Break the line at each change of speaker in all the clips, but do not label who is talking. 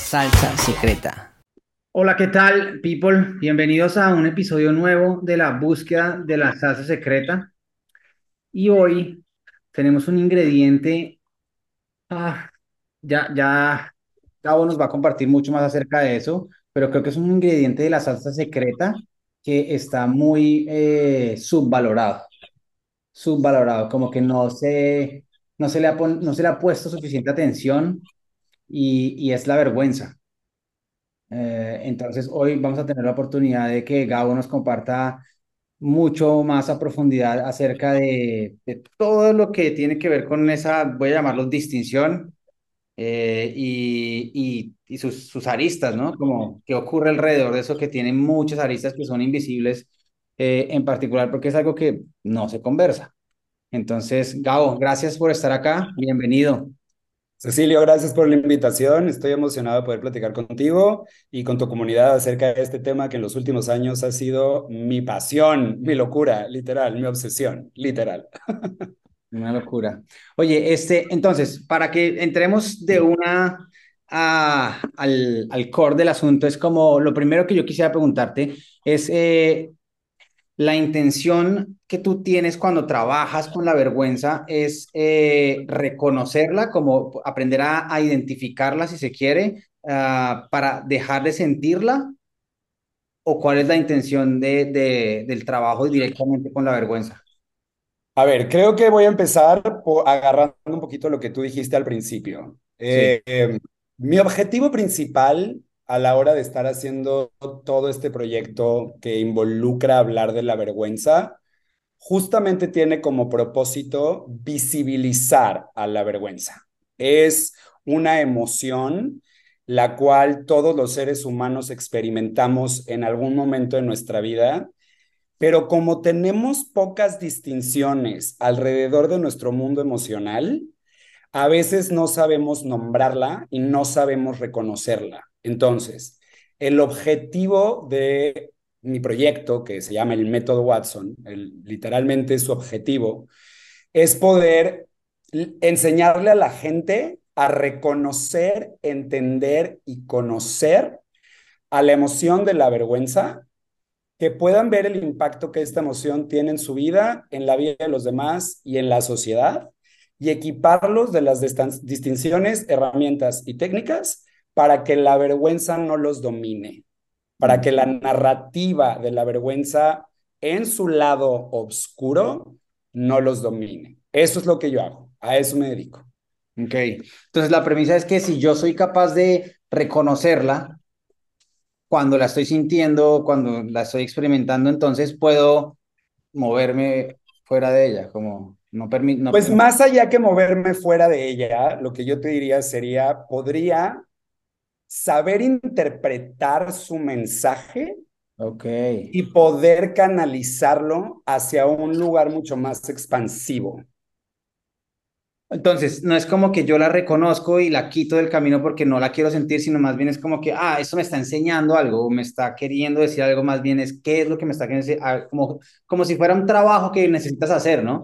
salsa secreta.
Hola, ¿qué tal, people? Bienvenidos a un episodio nuevo de la búsqueda de la salsa secreta. Y hoy tenemos un ingrediente. Ah, ya, ya, Gabo nos va a compartir mucho más acerca de eso, pero creo que es un ingrediente de la salsa secreta que está muy eh, subvalorado. Subvalorado, como que no se, no se le ha, no se le ha puesto suficiente atención y, es la vergüenza. Eh, entonces, hoy vamos a tener la oportunidad de que Gabo nos comparta mucho más a profundidad acerca de, todo lo que tiene que ver con esa, voy a llamarlo distinción, eh, y, sus aristas, ¿no? Como qué ocurre alrededor de eso que tiene muchas aristas que son invisibles, eh, en particular porque es algo que no se conversa. Entonces, Gabo, gracias por estar acá, bienvenido.
Cecilio, gracias por la invitación. Estoy emocionado de poder platicar contigo y con tu comunidad acerca de este tema que en los últimos años ha sido mi pasión, mi locura, literal, mi obsesión, literal.
Una locura. Oye, este, entonces, para que entremos de una a- al, al core del asunto, es como lo primero que yo quisiera preguntarte es eh, la intención que tú tienes cuando trabajas con la vergüenza es eh, reconocerla, como aprender a, a identificarla si se quiere, ah, para dejar de sentirla, o cuál es la intención de, de- del trabajo directamente con la vergüenza.
A ver, creo que voy a empezar po- agarrando un poquito lo que tú dijiste al principio.
Sí.
Eh, eh, mi objetivo principal a la hora de estar haciendo todo este proyecto que involucra hablar de la vergüenza, justamente tiene como propósito visibilizar a la vergüenza. Es una emoción la cual todos los seres humanos experimentamos en algún momento de nuestra vida pero como tenemos pocas distinciones alrededor de nuestro mundo emocional, a veces no sabemos nombrarla y no sabemos reconocerla. Entonces, el objetivo de mi proyecto, que se llama el método Watson, literalmente su objetivo, es poder enseñarle a la gente a reconocer, entender y conocer a la emoción de la vergüenza que puedan ver el impacto que esta emoción tiene en su vida, en la vida de los demás y en la sociedad, y equiparlos de las distinciones, herramientas y técnicas para que la vergüenza no los domine, para que la narrativa de la vergüenza en su lado oscuro no los domine. Eso es lo que yo hago, a eso me dedico.
Ok, entonces la premisa es que si yo soy capaz de reconocerla, cuando la estoy sintiendo, cuando la estoy experimentando, entonces puedo moverme fuera de ella, como no permite. No,
pues más allá que moverme fuera de ella, lo que yo te diría sería, podría saber interpretar su mensaje
ok.
y poder canalizarlo hacia un lugar mucho más expansivo.
Entonces, no es como que yo la reconozco y la quito del camino porque no la quiero sentir, sino más bien es como que, ah, esto me está enseñando algo, me está queriendo decir algo, más bien es qué es lo que me está queriendo decir, ah, como, como si fuera un trabajo que necesitas hacer, ¿no?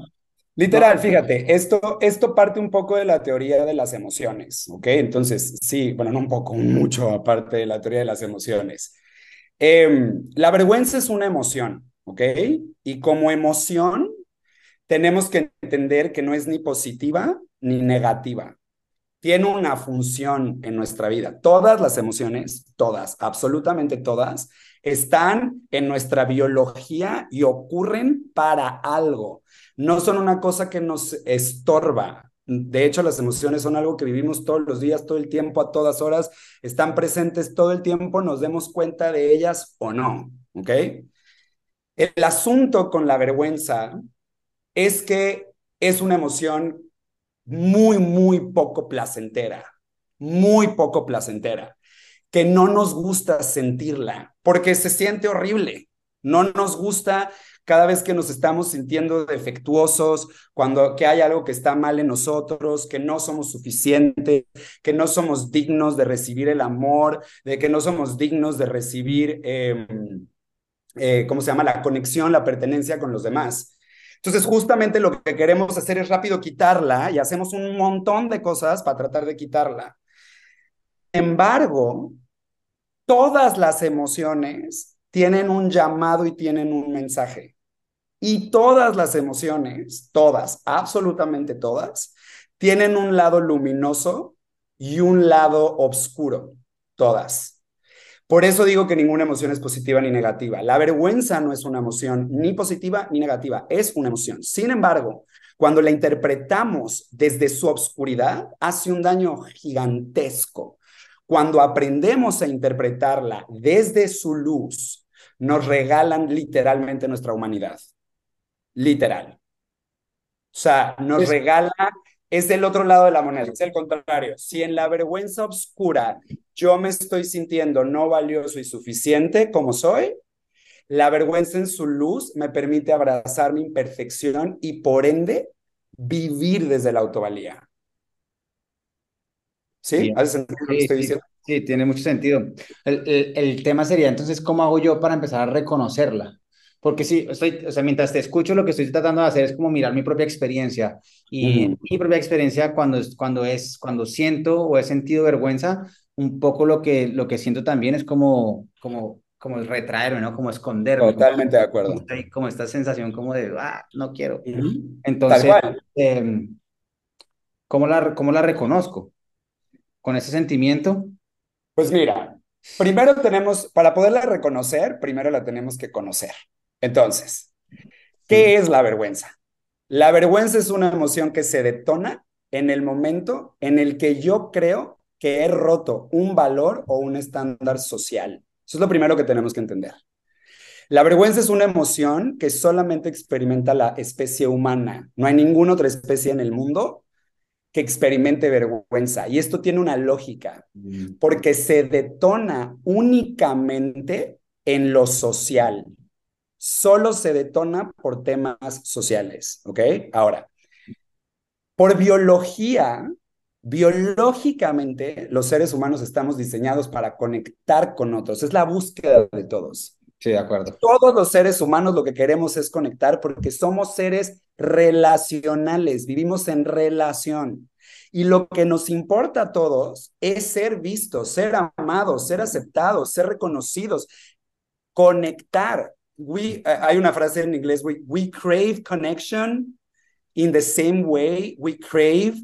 Literal, fíjate, esto, esto parte un poco de la teoría de las emociones, ¿ok? Entonces, sí, bueno, no un poco, mucho aparte de la teoría de las emociones. Eh, la vergüenza es una emoción, ¿ok? Y como emoción, tenemos que entender que no es ni positiva ni negativa. Tiene una función en nuestra vida. Todas las emociones, todas, absolutamente todas, están en nuestra biología y ocurren para algo. No son una cosa que nos estorba. De hecho, las emociones son algo que vivimos todos los días, todo el tiempo, a todas horas, están presentes todo el tiempo, nos demos cuenta de ellas o no, ¿ok? El asunto con la vergüenza es que es una emoción muy, muy poco placentera, muy poco placentera, que no nos gusta sentirla porque se siente horrible. No nos gusta cada vez que nos estamos sintiendo defectuosos, cuando que hay algo que está mal en nosotros, que no somos suficientes, que no somos dignos de recibir el amor, de que no somos dignos de recibir, eh, eh, ¿cómo se llama? La conexión, la pertenencia con los demás. Entonces, justamente lo que queremos hacer es rápido quitarla y hacemos un montón de cosas para tratar de quitarla. embargo, todas las emociones tienen un llamado y tienen un mensaje. Y todas las emociones, todas, absolutamente todas, tienen un lado luminoso y un lado oscuro, todas. Por eso digo que ninguna emoción es positiva ni negativa. La vergüenza no es una emoción ni positiva ni negativa, es una emoción. Sin embargo, cuando la interpretamos desde su obscuridad, hace un daño gigantesco. Cuando aprendemos a interpretarla desde su luz, nos regalan literalmente nuestra humanidad. Literal. O sea, nos regala es del otro lado de la moneda, es el contrario. Si en la vergüenza oscura yo me estoy sintiendo no valioso y suficiente como soy, la vergüenza en su luz me permite abrazar mi imperfección y por ende vivir desde la autovalía. ¿Sí? ¿Hace sentido lo que estoy diciendo?
Sí, tiene mucho sentido. El, el tema sería entonces, ¿cómo hago yo para empezar a reconocerla? Porque sí, estoy, o sea, mientras te escucho, lo que estoy tratando de hacer es como mirar mi propia experiencia. Y mi propia experiencia cuando, cuando, es, cuando siento o he sentido vergüenza, un poco lo que, lo que siento también es como, como, como retraerme, ¿no? Como esconderme.
Totalmente de acuerdo.
Como, esta sensación como de, ah, no quiero. Entonces, eh, ¿cómo, la, ¿cómo la reconozco? ¿Con ese sentimiento?
Pues mira, primero tenemos, para poderla reconocer, primero la tenemos que conocer. Entonces, ¿qué es la vergüenza? La vergüenza es una emoción que se detona en el momento en el que yo creo que he roto un valor o un estándar social. Eso es lo primero que tenemos que entender. La vergüenza es una emoción que solamente experimenta la especie humana. No hay ninguna otra especie en el mundo que experimente vergüenza. Y esto tiene una lógica, mm. porque se detona únicamente en lo social solo se detona por temas sociales, ¿ok? Ahora, por biología, biológicamente, los seres humanos estamos diseñados para conectar con otros. Es la búsqueda de todos.
Sí, de acuerdo.
Todos los seres humanos lo que queremos es conectar porque somos seres relacionales, vivimos en relación. Y lo que nos importa a todos es ser vistos, ser amados, ser aceptados, ser reconocidos, conectar we, uh, hay una frase en inglés, we, we crave connection in the same way we crave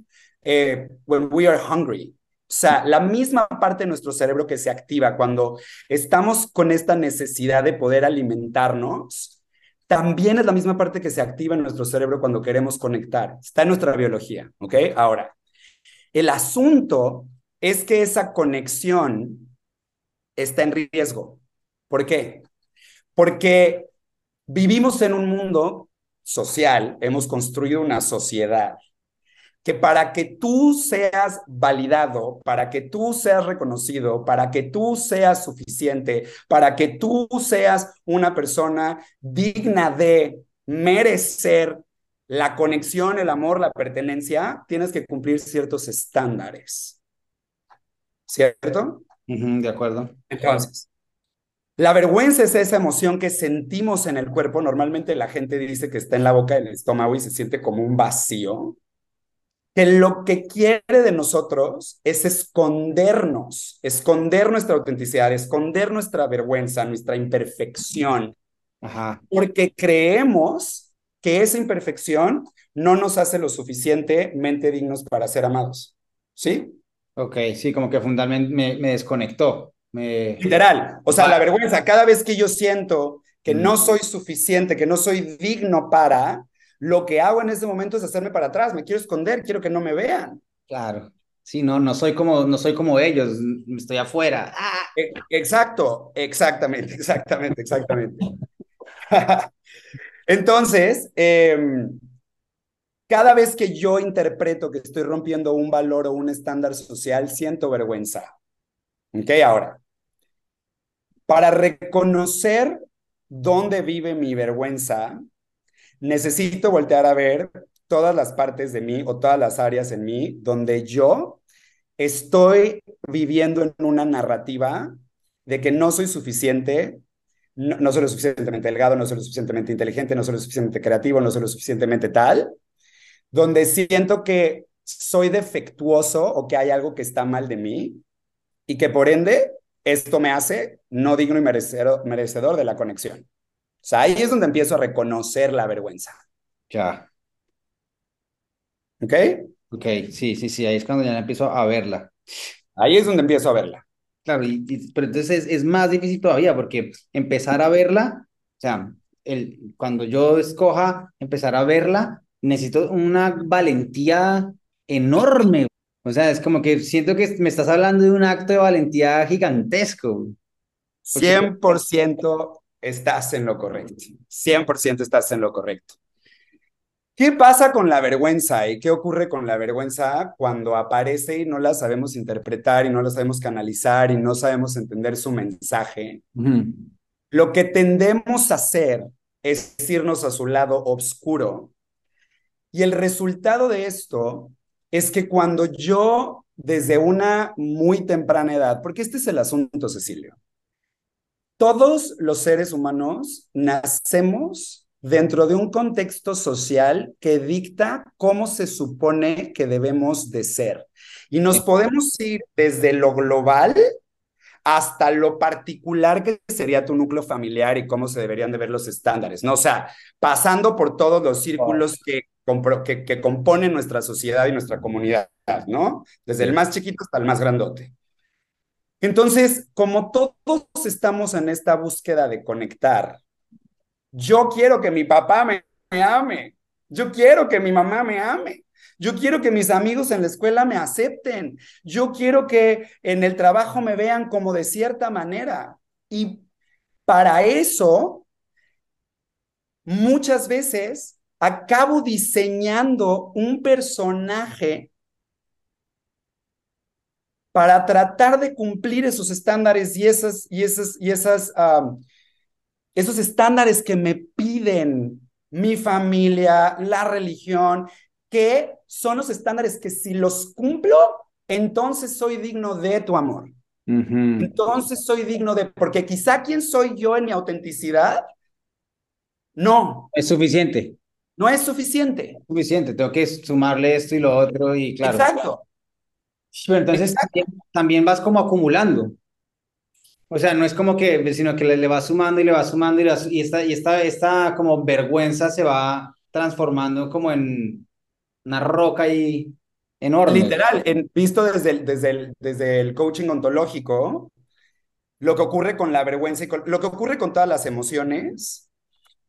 uh, when we are hungry. O sea, la misma parte de nuestro cerebro que se activa cuando estamos con esta necesidad de poder alimentarnos, también es la misma parte que se activa en nuestro cerebro cuando queremos conectar. Está en nuestra biología, ¿ok? Ahora, el asunto es que esa conexión está en riesgo. ¿Por qué? porque vivimos en un mundo social, hemos construido una sociedad que para que tú seas validado, para que tú seas reconocido, para que tú seas suficiente, para que tú seas una persona digna de merecer la conexión, el amor, la pertenencia, tienes que cumplir ciertos estándares. ¿Cierto?
de acuerdo.
Entonces, la vergüenza es esa emoción que sentimos en el cuerpo. Normalmente la gente dice que está en la boca del estómago y se siente como un vacío. Que lo que quiere de nosotros es escondernos, esconder nuestra autenticidad, esconder nuestra vergüenza, nuestra imperfección. Ajá. Porque creemos que esa imperfección no nos hace lo suficientemente dignos para ser amados. ¿Sí?
Ok, sí, como que fundamentalmente me, me desconectó.
Literal. O sea, la vergüenza, cada vez que yo siento que no soy suficiente, que no soy digno para, lo que hago en ese momento es hacerme para atrás, me quiero esconder, quiero que no me vean.
Claro. Sí, no, no soy como, no soy como ellos, estoy afuera. ¡Ah!
E, exacto, exactamente, exactamente, exactamente. Entonces, em, cada vez que yo interpreto que estoy rompiendo un valor o un estándar social, siento vergüenza. ¿Ok? Ahora, para reconocer dónde vive mi vergüenza, necesito voltear a ver todas las partes de mí o todas las áreas en mí donde yo estoy viviendo en una narrativa de que no soy suficiente, no, soy lo suficientemente delgado, no soy lo suficientemente inteligente, no soy lo suficientemente creativo, no soy lo suficientemente tal, donde siento que soy defectuoso o que hay algo que está mal de mí y que por ende esto me hace no digno y merecedor, de la conexión. O sea, ahí es donde empiezo a reconocer la vergüenza.
Ya.
¿Ok?
Ok, sí, sí, sí, ahí es cuando ya empiezo a verla.
Ahí es donde empiezo a verla.
Claro, y, y- pero entonces es, es más difícil todavía porque empezar a verla, o sea, el, cuando yo escoja empezar a verla, necesito una valentía enorme. O sea, es como que siento que me estás hablando de un acto de valentía gigantesco. Porque
100% estás en lo correcto. 100% estás en lo correcto. ¿Qué pasa con la vergüenza y qué ocurre con la vergüenza cuando aparece y no la sabemos interpretar y no la sabemos canalizar y no sabemos entender su mensaje? Lo que tendemos a hacer es irnos a su lado oscuro. Y el resultado de esto es que cuando yo, desde una muy temprana edad, porque este es el asunto, Cecilio, todos los seres humanos nacemos dentro de un contexto social que dicta cómo se supone que debemos de ser. Y nos podemos ir desde lo global hasta lo particular que sería tu núcleo familiar y cómo se deberían de ver los estándares, ¿no? O sea, pasando por todos los círculos que, que, que componen nuestra sociedad y nuestra comunidad, ¿no? Desde el más chiquito hasta el más grandote. Entonces, como todos estamos en esta búsqueda de conectar, yo quiero que mi papá me, me ame, yo quiero que mi mamá me ame, yo quiero que mis amigos en la escuela me acepten, yo quiero que en el trabajo me vean como de cierta manera. Y para eso, muchas veces acabo diseñando un personaje para tratar de cumplir esos estándares y esas, y esas, y esas, um, esos estándares que me piden mi familia, la religión, que son los estándares que si los cumplo, entonces soy digno de tu amor. Entonces soy digno de, porque quizá quién soy yo en mi autenticidad, no,
Es suficiente,
no es suficiente.
suficiente. Tengo que sumarle esto y lo otro y claro.
Exacto.
Pero entonces también, también vas como acumulando. O sea, no es como que, sino que le, le vas sumando y le vas sumando y, vas- y esta, y esta, esta como vergüenza se va transformando como en una roca ahí enorme.
Literal, en, visto desde el, desde, el, desde el coaching ontológico, lo que ocurre con la vergüenza y con, lo que ocurre con todas las emociones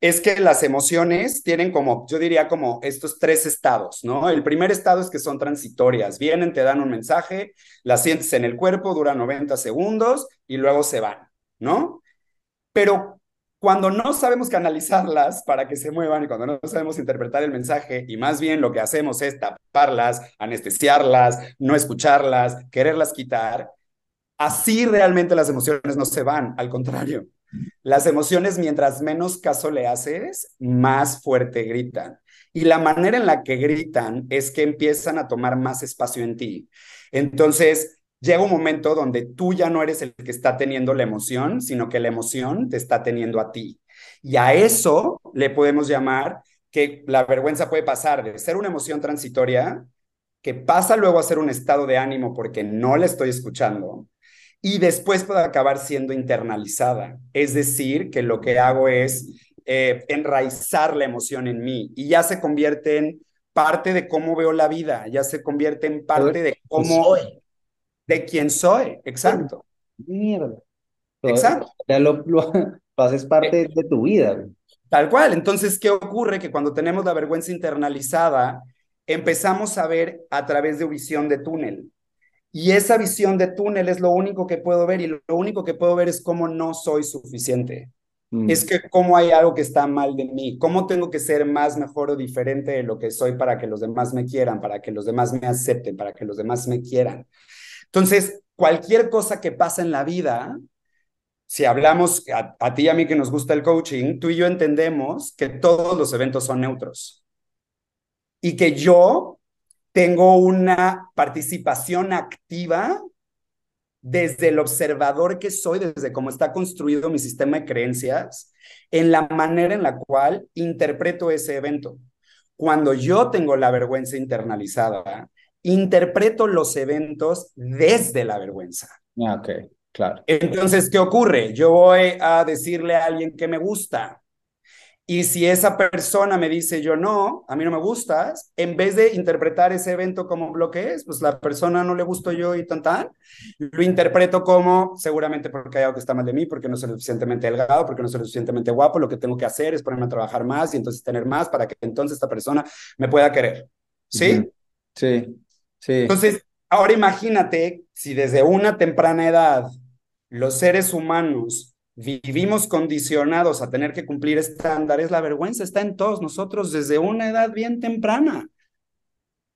es que las emociones tienen como, yo diría como estos tres estados, ¿no? El primer estado es que son transitorias, vienen, te dan un mensaje, las sientes en el cuerpo, dura 90 segundos y luego se van, ¿no? Pero cuando no sabemos canalizarlas para que se muevan y cuando no sabemos interpretar el mensaje y más bien lo que hacemos es taparlas, anestesiarlas, no escucharlas, quererlas quitar, así realmente las emociones no se van, al contrario. Las emociones, mientras menos caso le haces, más fuerte gritan. Y la manera en la que gritan es que empiezan a tomar más espacio en ti. Entonces, llega un momento donde tú ya no eres el que está teniendo la emoción, sino que la emoción te está teniendo a ti. Y a eso le podemos llamar que la vergüenza puede pasar de ser una emoción transitoria, que pasa luego a ser un estado de ánimo porque no la estoy escuchando, y después puede acabar siendo internalizada. Es decir, que lo que hago es eh, enraizar la emoción en mí y ya se convierte en parte de cómo veo la vida, ya se convierte en parte de cómo,
soy.
de quién soy. Exacto,
Mierda.
Exacto.
Ya lo, lo, lo haces parte de tu vida. güey.
Tal cual. Entonces, ¿qué ocurre? Que cuando tenemos la vergüenza internalizada, empezamos a ver a través de visión de túnel. Y esa visión de túnel es lo único que puedo ver y lo único que puedo ver es cómo no soy suficiente.
Mm.
Es que cómo hay algo que está mal de mí, cómo tengo que ser más, mejor o diferente de lo que soy para que los demás me quieran, para que los demás me acepten, para que los demás me quieran. Entonces, cualquier cosa que pasa en la vida, si hablamos a, a ti y a mí que nos gusta el coaching, tú y yo entendemos que todos los eventos son neutros y que yo tengo una participación activa desde el observador que soy, desde cómo está construido mi sistema de creencias, en la manera en la cual interpreto ese evento. Cuando yo tengo la vergüenza internalizada, interpreto los eventos desde la vergüenza.
Ah, Ok, claro.
Entonces, ¿qué ocurre? Yo voy a decirle a alguien que me gusta. Y si esa persona me dice yo no, a mí no me gustas, en vez de interpretar ese evento como lo que es, pues la persona no le gusto yo y tan tan, lo interpreto como seguramente porque hay algo que está mal de mí, porque no soy lo suficientemente delgado, porque no soy lo suficientemente guapo, lo que tengo que hacer es ponerme a trabajar más y entonces tener más para que entonces esta persona me pueda querer. ¿Sí?
Sí, sí.
Entonces, ahora imagínate si desde una temprana edad los seres humanos vivimos condicionados a tener que cumplir estándares, la vergüenza está en todos nosotros desde una edad bien temprana.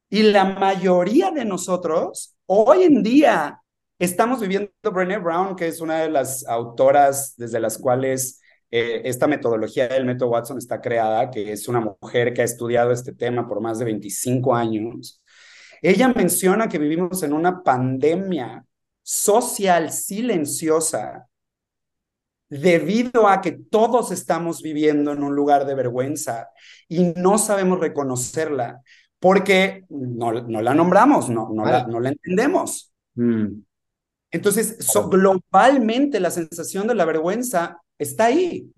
Y la mayoría de nosotros hoy en día estamos viviendo Brené Brown, que es una de las autoras desde las cuales eh, esta metodología del método Watson está creada, que es una mujer que ha estudiado este tema por más de 25 años. Ella menciona que vivimos en una pandemia social silenciosa debido a que todos estamos viviendo en un lugar de vergüenza y no sabemos reconocerla porque no, no la nombramos, no, no, la, no la entendemos.
Mm,
Entonces, so, globalmente la sensación de la vergüenza está ahí.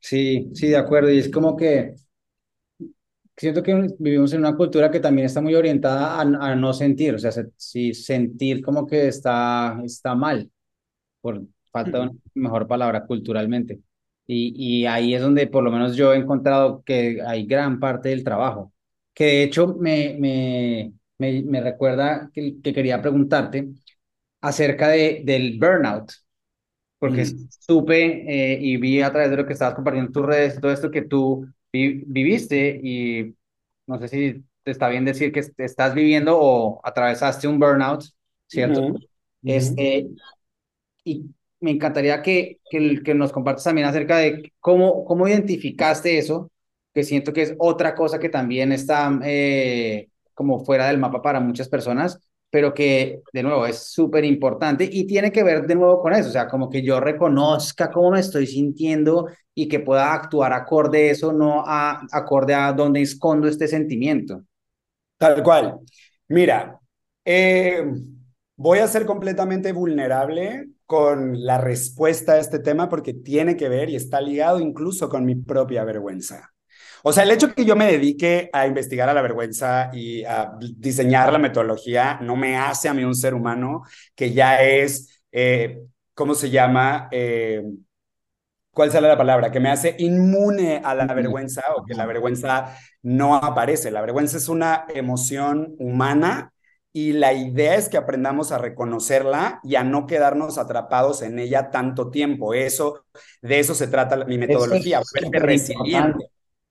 Sí, sí, de acuerdo. Y es como que siento que vivimos en una cultura que también está muy orientada a, a no sentir, o sea, se- sí, sentir como que está, está mal, por falta una mejor palabra, culturalmente. Y, y ahí es donde por lo menos yo he encontrado que hay gran parte del trabajo, que de hecho me, me, me, me recuerda que, que quería preguntarte acerca de, del burnout porque
Mm.
supe eh, y vi a través de lo que estabas compartiendo en tus redes, todo esto que tú vi- viviste y no sé si te está bien decir que est- estás viviendo o atravesaste un burnout, ¿cierto? Este, y me encantaría que, que, que nos compartas también acerca de cómo, cómo identificaste eso, que siento que es otra cosa que también está eh, como fuera del mapa para muchas personas, pero que de nuevo es súper importante y tiene que ver de nuevo con eso, o sea, como que yo reconozca cómo me estoy sintiendo y que pueda actuar acorde a eso, no a, acorde a dónde escondo este sentimiento.
Tal cual. Mira, eh, voy a ser completamente vulnerable con la respuesta a este tema porque tiene que ver y está ligado incluso con mi propia vergüenza. O sea, el hecho que yo me dedique a investigar a la vergüenza y a diseñar la metodología no me hace a mí un ser humano que ya es, eh, ¿cómo se llama? Eh, ¿cuál será la palabra? Que me hace inmune a la vergüenza o que la vergüenza no aparece. La vergüenza es una emoción humana y la idea es que aprendamos a reconocerla y a no quedarnos atrapados en ella tanto tiempo. Eso, de eso se trata mi metodología,
es súper importante,
resiliente.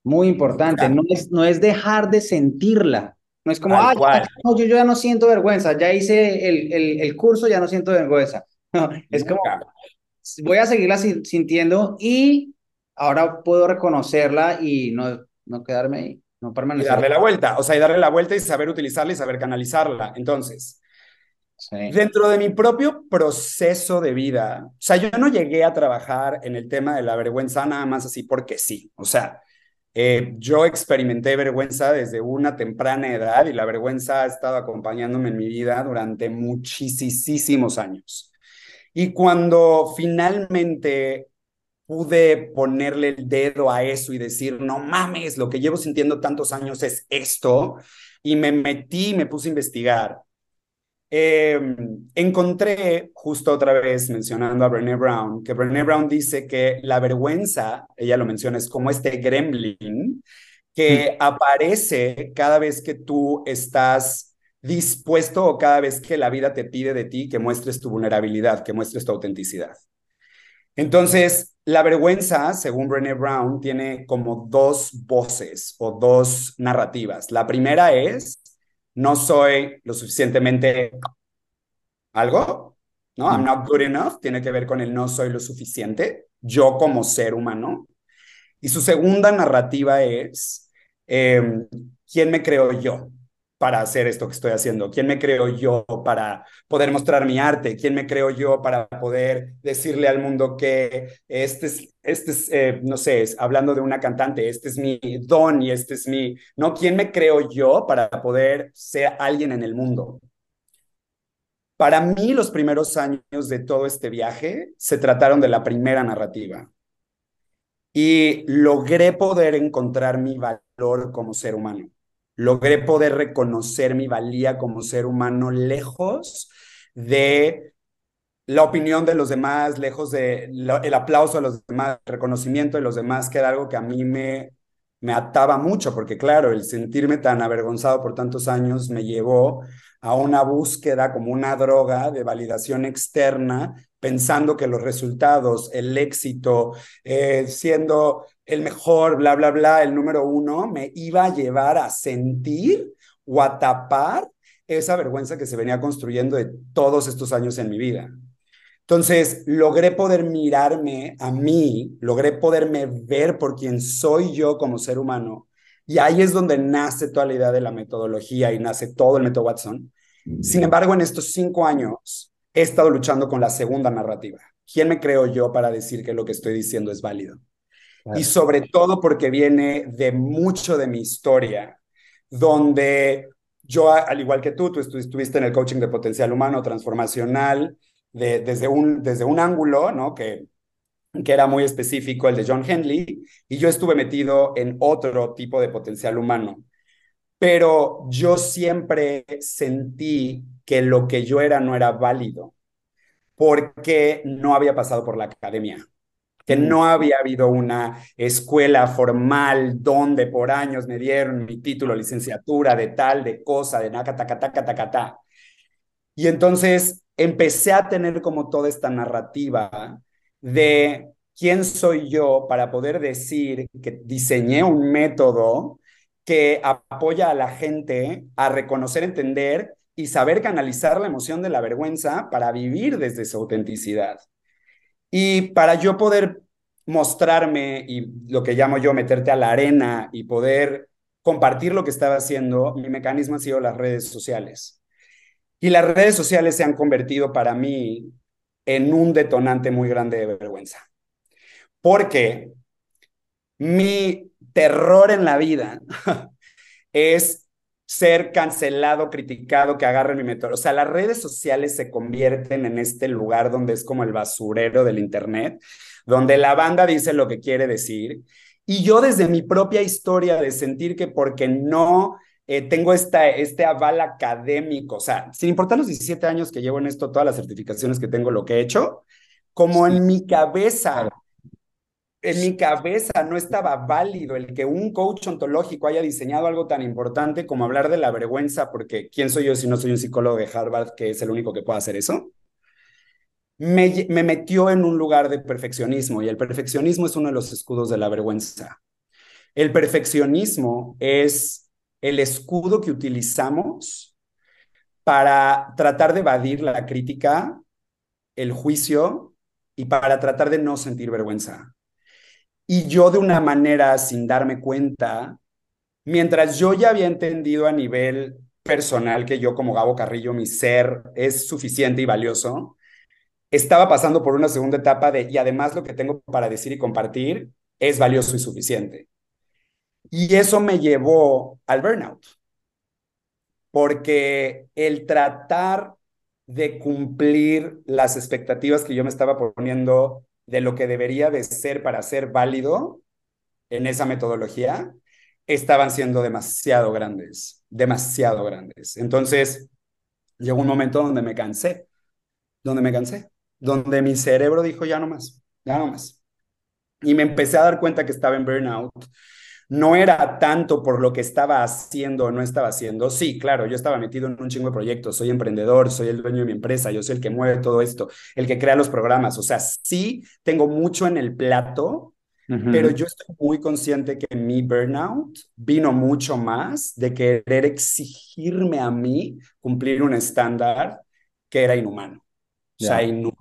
muy importante. No es, no es dejar de sentirla. No es como, ay,
cual.
no, yo, yo ya no siento vergüenza, ya hice el, el, el curso, ya no siento vergüenza. No, es como, voy a seguirla sin- sintiendo y ahora puedo reconocerla y no, no quedarme ahí, no
Y
permanecer.
darle la vuelta, o sea, y darle la vuelta y saber utilizarla y saber canalizarla. Entonces,
Sí.
Dentro de mi propio proceso de vida, o sea, yo no llegué a trabajar en el tema de la vergüenza nada más así porque sí. O sea, eh, yo experimenté vergüenza desde una temprana edad y la vergüenza ha estado acompañándome en mi vida durante muchísimos años. Y cuando finalmente pude ponerle el dedo a eso y decir, no mames, lo que llevo sintiendo tantos años es esto, y me metí, me puse a investigar eh, encontré justo otra vez mencionando a Brené Brown, que Brené Brown dice que la vergüenza, ella lo menciona, es como este gremlin que aparece cada vez que tú estás dispuesto o cada vez que la vida te pide de ti que muestres tu vulnerabilidad, que muestres tu autenticidad. Entonces, la vergüenza, según Brené Brown, tiene como dos voces o dos narrativas. La primera es, no soy lo suficientemente algo, ¿no? I'm not good enough, tiene que ver con el no soy lo suficiente, yo como ser humano. Y su segunda narrativa es, eh, ¿quién me creo yo para hacer esto que estoy haciendo? ¿Quién me creo yo para poder mostrar mi arte? ¿Quién me creo yo para poder decirle al mundo que este es, este es eh, no sé, es, hablando de una cantante, este es mi don y este es mi, ¿no? ¿Quién me creo yo para poder ser alguien en el mundo? Para mí, los primeros años de todo este viaje se trataron de la primera narrativa. Y logré poder encontrar mi valor como ser humano. Logré poder reconocer mi valía como ser humano lejos de la opinión de los demás, lejos de el aplauso de los demás, el reconocimiento de los demás, que era algo que a mí me, me ataba mucho, porque claro, el sentirme tan avergonzado por tantos años me llevó a una búsqueda como una droga de validación externa, pensando que los resultados, el éxito, eh, siendo el mejor, bla, bla, bla, el número uno, me iba a llevar a sentir o a tapar esa vergüenza que se venía construyendo de todos estos años en mi vida. Entonces, logré poder mirarme a mí, logré poderme ver por quien soy yo como ser humano. Y ahí es donde nace toda la idea de la metodología y nace todo el método Watson. Sin embargo, en estos cinco años he estado luchando con la segunda narrativa. ¿Quién me creo yo para decir que lo que estoy diciendo es válido? Y sobre todo porque viene de mucho de mi historia, donde yo, al igual que tú, tú estuviste en el coaching de potencial humano transformacional, desde, un, desde un ángulo, ¿no? Que, que era muy específico, el de John Henley, y yo estuve metido en otro tipo de potencial humano. Pero yo siempre sentí que lo que yo era no era válido, porque no había pasado por la academia, que mm. no había habido una escuela formal donde por años me dieron mi título, licenciatura de tal, de cosa, de naca, taca, taca, taca, taca. Y entonces empecé a tener como toda esta narrativa de quién soy yo para poder decir que diseñé un método que apoya a la gente a reconocer, entender y saber canalizar la emoción de la vergüenza para vivir desde su autenticidad. Y para yo poder mostrarme y lo que llamo yo meterte a la arena y poder compartir lo que estaba haciendo, mi mecanismo ha sido las redes sociales. Y las redes sociales se han convertido para mí en un detonante muy grande de vergüenza. Porque mi terror en la vida es ser cancelado, criticado, que agarren mi método. O sea, las redes sociales se convierten en este lugar donde es como el basurero del Internet, donde la banda dice lo que quiere decir. Y yo desde mi propia historia de sentir que porque no eh, tengo esta, este aval académico, o sea, sin importar los 17 años que llevo en esto, todas las certificaciones que tengo, lo que he hecho, como en mi cabeza, en mi cabeza no estaba válido el que un coach ontológico haya diseñado algo tan importante como hablar de la vergüenza, porque ¿quién soy yo si no soy un psicólogo de Harvard que es el único que puede hacer eso? Me, me metió en un lugar de perfeccionismo y el perfeccionismo es uno de los escudos de la vergüenza. El perfeccionismo es el escudo que utilizamos para tratar de evadir la crítica, el juicio y para tratar de no sentir vergüenza. Y yo de una manera sin darme cuenta, mientras yo ya había entendido a nivel personal que yo como Gabo Carrillo, mi ser es suficiente y valioso, estaba pasando por una segunda etapa de, y además lo que tengo para decir y compartir es valioso y suficiente. Y eso me llevó al burnout, porque el tratar de cumplir las expectativas que yo me estaba poniendo de lo que debería de ser para ser válido en esa metodología, estaban siendo demasiado grandes, demasiado grandes. Entonces, llegó un momento donde me cansé, donde me cansé, donde mi cerebro dijo, ya no más, ya no más. Y me empecé a dar cuenta que estaba en burnout no era tanto por lo que estaba haciendo o no estaba haciendo. Sí, claro, yo estaba metido en un chingo de proyectos, soy emprendedor, soy el dueño de mi empresa, yo soy el que mueve todo esto, el que crea los programas. O sea, sí tengo mucho en el plato, pero yo estoy muy consciente que mi burnout vino mucho más de querer exigirme a mí cumplir un estándar que era inhumano. O sea, inhumano.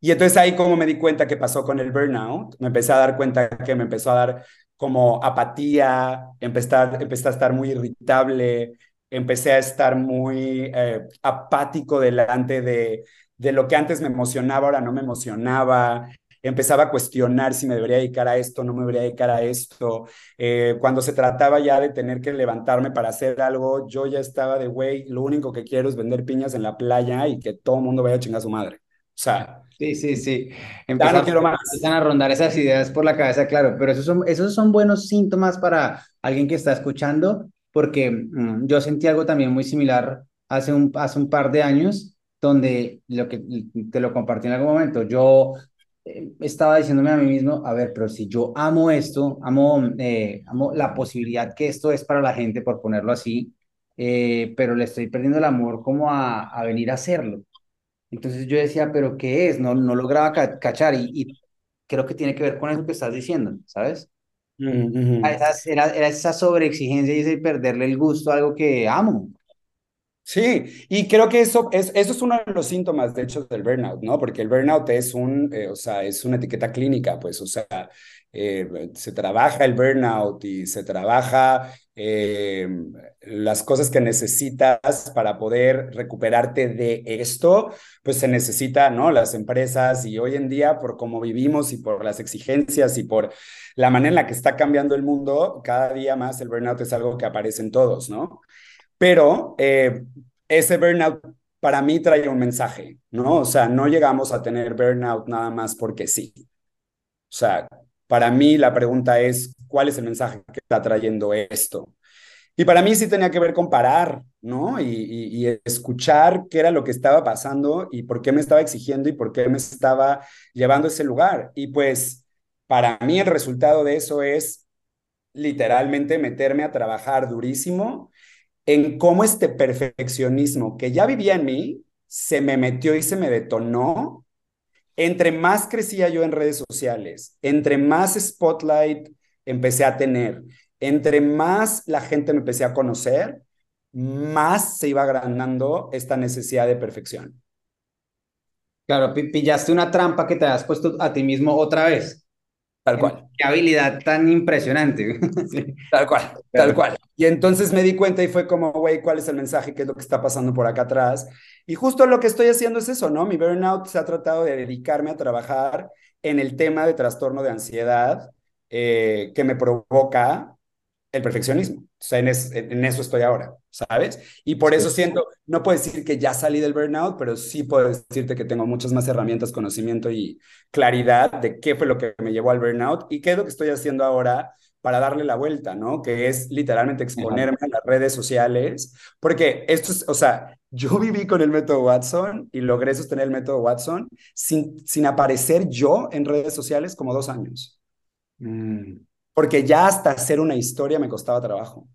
Y entonces ahí como me di cuenta que pasó con el burnout, me empecé a dar cuenta que me empezó a dar como apatía, empecé a, estar muy irritable, empecé a estar muy eh, apático delante de, de lo que antes me emocionaba, ahora no me emocionaba. empezaba a cuestionar si me debería dedicar a esto, no me debería dedicar a esto. Eh, cuando se trataba ya de tener que levantarme para hacer algo, yo ya estaba de, güey, lo único que quiero es vender piñas en la playa y que todo el mundo vaya a chingar a su madre. O sea,
Sí, sí, sí. Empiezan, empiezan a rondar esas ideas por la cabeza, claro, pero esos son, esos son buenos síntomas para alguien que está escuchando, porque mm, yo sentí algo también muy similar hace un, hace un par de años, donde lo que te lo compartí en algún momento, yo eh, estaba diciéndome a mí mismo, a ver, pero si yo amo esto, amo, eh, amo la posibilidad que esto es para la gente, por ponerlo así, eh, pero le estoy perdiendo el amor como a, a venir a hacerlo. Entonces yo decía, pero ¿qué es? No, no lograba cachar y, y, creo que tiene que ver con eso que estás diciendo, ¿sabes? era, era, esa sobreexigencia y ese perderle el gusto a algo que amo.
Sí, y creo que eso es, eso es uno de los síntomas, de hecho, del burnout, ¿no? Porque el burnout es un, eh, o sea, es una etiqueta clínica, pues, o sea, eh, se trabaja el burnout y se trabaja eh, las cosas que necesitas para poder recuperarte de esto, pues se necesita, ¿no? Las empresas y hoy en día, por cómo vivimos y por las exigencias y por la manera en la que está cambiando el mundo, cada día más el burnout es algo que aparece en todos, ¿no? Pero eh, ese burnout para mí trae un mensaje, ¿no? O sea, no llegamos a tener burnout nada más porque sí. O sea, para mí la pregunta es, ¿cuál es el mensaje que está trayendo esto? Y para mí sí tenía que ver con parar, ¿no? Y, escuchar qué era lo que estaba pasando y por qué me estaba exigiendo y por qué me estaba llevando a ese lugar. Y pues para mí el resultado de eso es literalmente meterme a trabajar durísimo en cómo este perfeccionismo que ya vivía en mí se me metió y se me detonó entre más crecía yo en redes sociales, entre más spotlight empecé a tener, entre más la gente me empecé a conocer, más se iba agrandando esta necesidad de perfección.
Claro, pillaste una trampa que te has puesto a ti mismo otra vez.
Tal cual.
Qué habilidad tan impresionante.
Tal cual, tal cual. Y entonces me di cuenta y fue como, güey, ¿cuál es el mensaje? ¿Qué es lo que está pasando por acá atrás? Y justo lo que estoy haciendo es eso, ¿no? Mi burnout se ha tratado de dedicarme a trabajar en el tema de trastorno de ansiedad eh, que me provoca el perfeccionismo. O sea, en, en, eso estoy ahora, ¿sabes? Y por eso siento, no puedo decir que ya salí del burnout, pero sí puedo decirte que tengo muchas más herramientas, conocimiento y claridad de qué fue lo que me llevó al burnout y qué es lo que estoy haciendo ahora para darle la vuelta, ¿no? Que es literalmente exponerme a las redes sociales, porque esto es, o sea, yo viví con el método Watson y logré sostener el método Watson sin, sin aparecer yo en redes sociales como dos años. Mm porque ya hasta hacer una historia me costaba trabajo.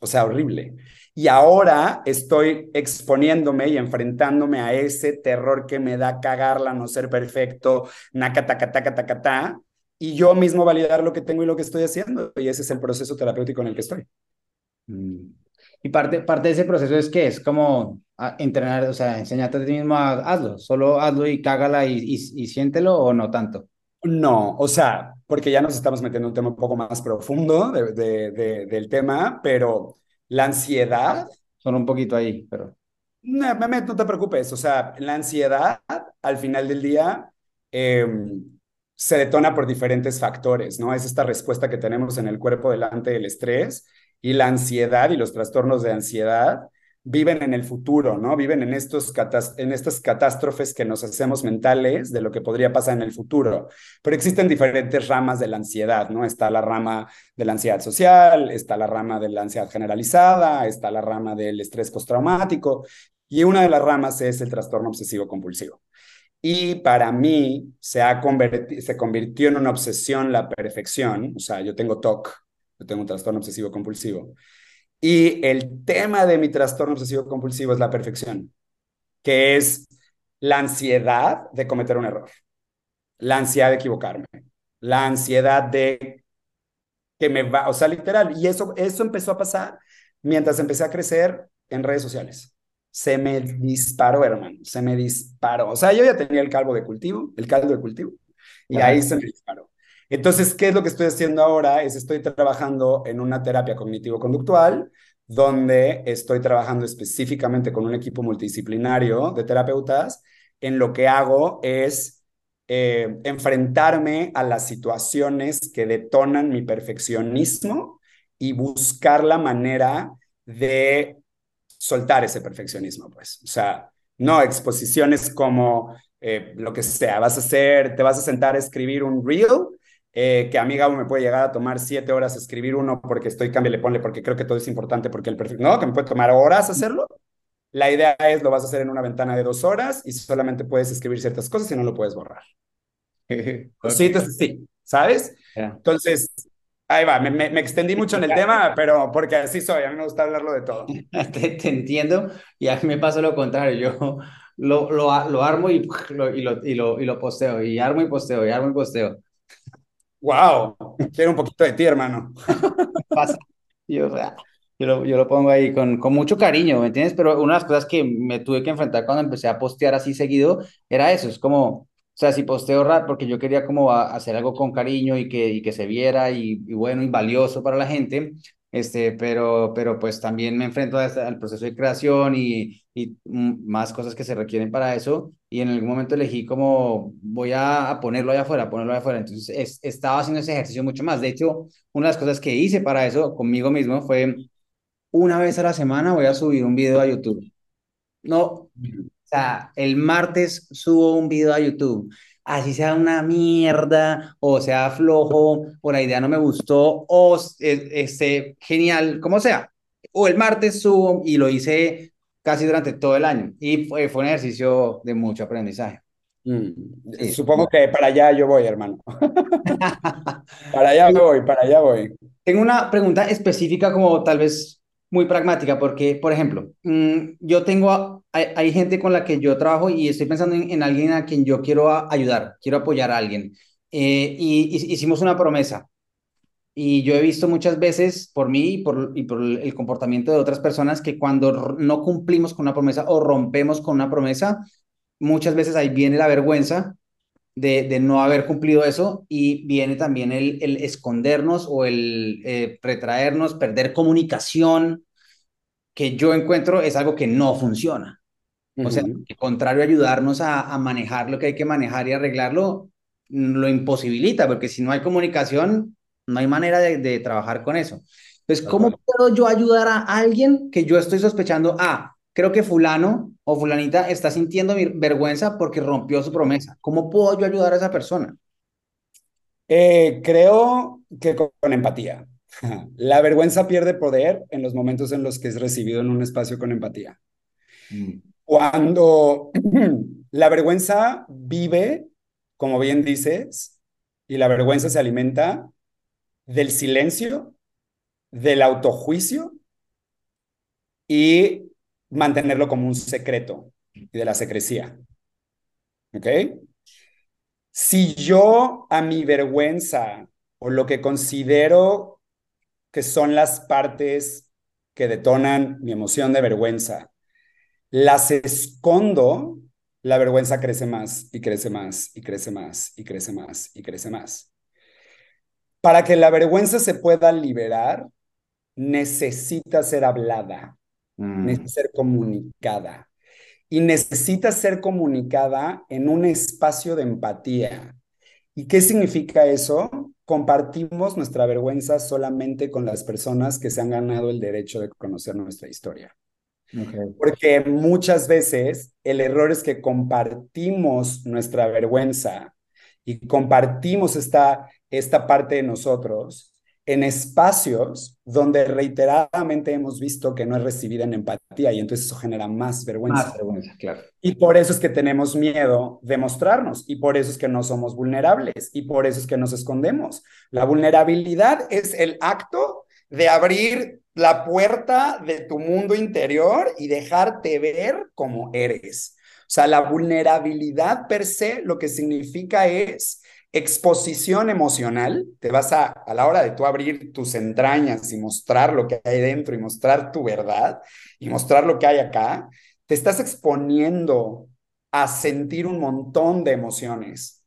O sea, horrible. Y ahora estoy exponiéndome y enfrentándome a ese terror que me da cagarla, no ser perfecto, ta y yo mismo validar lo que tengo y lo que estoy haciendo. Y ese es el proceso terapéutico en el que estoy.
Mm. Y parte, parte de ese proceso es que es como entrenar, o sea, enseñarte a ti mismo a hazlo, solo hazlo y cágala y, y, y siéntelo o no tanto.
No, o sea, porque ya nos estamos metiendo en un tema un poco más profundo de, del tema, pero la ansiedad...
Son un poquito ahí, pero...
No, no te preocupes, o sea, la ansiedad al final del día em, se detona por diferentes factores, ¿no? Es esta respuesta que tenemos en el cuerpo delante del estrés y la ansiedad y los trastornos de ansiedad viven en el futuro, ¿no? Viven en, estos en estas catástrofes que nos hacemos mentales de lo que podría pasar en el futuro. Pero existen diferentes ramas de la ansiedad, ¿no? Está la rama de la ansiedad social, está la rama de la ansiedad generalizada, está la rama del estrés postraumático y una de las ramas es el trastorno obsesivo compulsivo. Y para mí se, ha se convirtió en una obsesión la perfección, o sea, yo tengo TOC, yo tengo un trastorno obsesivo compulsivo y el tema de mi trastorno obsesivo compulsivo es la perfección, que es la ansiedad de cometer un error, la ansiedad de equivocarme, la ansiedad de que me va, o sea, literal, y eso, eso empezó a pasar mientras empecé a crecer en redes sociales. Se me disparó, hermano, se me disparó. O sea, yo ya tenía el calvo de cultivo, el caldo de cultivo, y ahí se me disparó. Entonces, ¿qué es lo que estoy haciendo ahora? Es estoy trabajando en una terapia cognitivo-conductual, donde estoy trabajando específicamente con un equipo multidisciplinario de terapeutas. En lo que hago es eh, enfrentarme a las situaciones que detonan mi perfeccionismo y buscar la manera de soltar ese perfeccionismo, pues. O sea, no exposiciones como eh, lo que sea, vas a hacer, te vas a sentar a escribir un reel, eh, que a mí Gabo me puede llegar a tomar siete horas escribir uno porque estoy le ponle, porque creo que todo es importante, porque el perfecto, no, que me puede tomar horas hacerlo. La idea es, lo vas a hacer en una ventana de dos horas y solamente puedes escribir ciertas cosas y no lo puedes borrar. Sí, entonces sí, ¿sabes? Entonces, ahí va, me, me, extendí mucho en el tema, pero porque así soy, a mí me gusta hablarlo de todo.
te, te, entiendo y a mí me pasa lo contrario, yo lo, lo, lo armo y, lo, y, lo, y, lo, y lo posteo, y armo y posteo, y armo y posteo.
¡Wow! Quiero un poquito de ti, hermano.
Pasa. Yo, yo lo, yo lo pongo ahí con, con mucho cariño, ¿me entiendes? Pero una de las cosas que me tuve que enfrentar cuando empecé a postear así seguido era eso, es como, o sea, si posteo rap, porque yo quería como hacer algo con cariño y que, y que se viera y, y, bueno y valioso para la gente, este, pero, pero pues también me enfrento al proceso de creación y, y más cosas que se requieren para eso. Y en algún momento elegí como voy a, a ponerlo allá afuera, ponerlo allá afuera, entonces es, estaba haciendo ese ejercicio mucho más, de hecho, una de las cosas que hice para eso conmigo mismo fue una vez a la semana voy a subir un video a YouTube. No, o sea, el martes subo un video a YouTube, así sea una mierda, o sea flojo, o la idea no me gustó, o este, genial, como sea. O el martes subo y lo hice casi durante todo el año. Y fue, fue un ejercicio de mucho aprendizaje.
Mm, sí. Supongo que para allá yo voy, hermano. para allá voy, para allá voy.
Tengo una pregunta específica como tal vez muy pragmática porque, por ejemplo, mmm, yo tengo, hay, hay, gente con la que yo trabajo y estoy pensando en, en alguien a quien yo quiero a, ayudar, quiero apoyar a alguien. Eh, y, hicimos una promesa. Y yo he visto muchas veces por mí y por el comportamiento de otras personas que cuando no cumplimos con una promesa o rompemos con una promesa, muchas veces ahí viene la vergüenza de, de, no haber cumplido eso y viene también el, el escondernos o el eh, retraernos, perder comunicación, que yo encuentro es algo que no funciona. Uh -huh. O sea, al contrario, ayudarnos a, a, manejar lo que hay que manejar y arreglarlo, lo imposibilita, porque si no hay comunicación, no hay manera de, de trabajar con eso. Entonces, ¿cómo puedo yo ayudar a alguien que yo estoy sospechando? Ah, creo que fulano o fulanita está sintiendo vergüenza porque rompió su promesa. ¿Cómo puedo yo ayudar a esa persona?
Eh, creo que con, con, empatía. La vergüenza pierde poder en los momentos en los que es recibido en un espacio con empatía. Mm. Cuando la vergüenza vive, como bien dices, y la vergüenza se alimenta del silencio, del autojuicio y mantenerlo como un secreto y de la secrecía. ¿Ok? Si yo a mi vergüenza o lo que considero que son las partes que detonan mi emoción de vergüenza, las escondo, la vergüenza crece más y crece más y crece más y crece más y crece más. Para que la vergüenza se pueda liberar, necesita ser hablada mm. necesita ser comunicada. Y necesita ser comunicada en un espacio de empatía. ¿Y qué significa eso? Compartimos nuestra vergüenza solamente con las personas que se han ganado el derecho de conocer nuestra historia. Okay. Porque muchas veces el error es que compartimos nuestra vergüenza y compartimos esta, esta parte de nosotros en espacios donde reiteradamente hemos visto que no es recibida en empatía y entonces eso genera más vergüenza.
Más vergüenza, claro.
Y por eso es que tenemos miedo de mostrarnos y por eso es que no somos vulnerables y por eso es que nos escondemos. La vulnerabilidad es el acto de abrir la puerta de tu mundo interior y dejarte ver como eres. O sea, la vulnerabilidad per se lo que significa es Exposición emocional, te vas a, a la hora de tú abrir tus entrañas y mostrar lo que hay dentro y mostrar tu verdad y mostrar lo que hay acá, te estás exponiendo a sentir un montón de emociones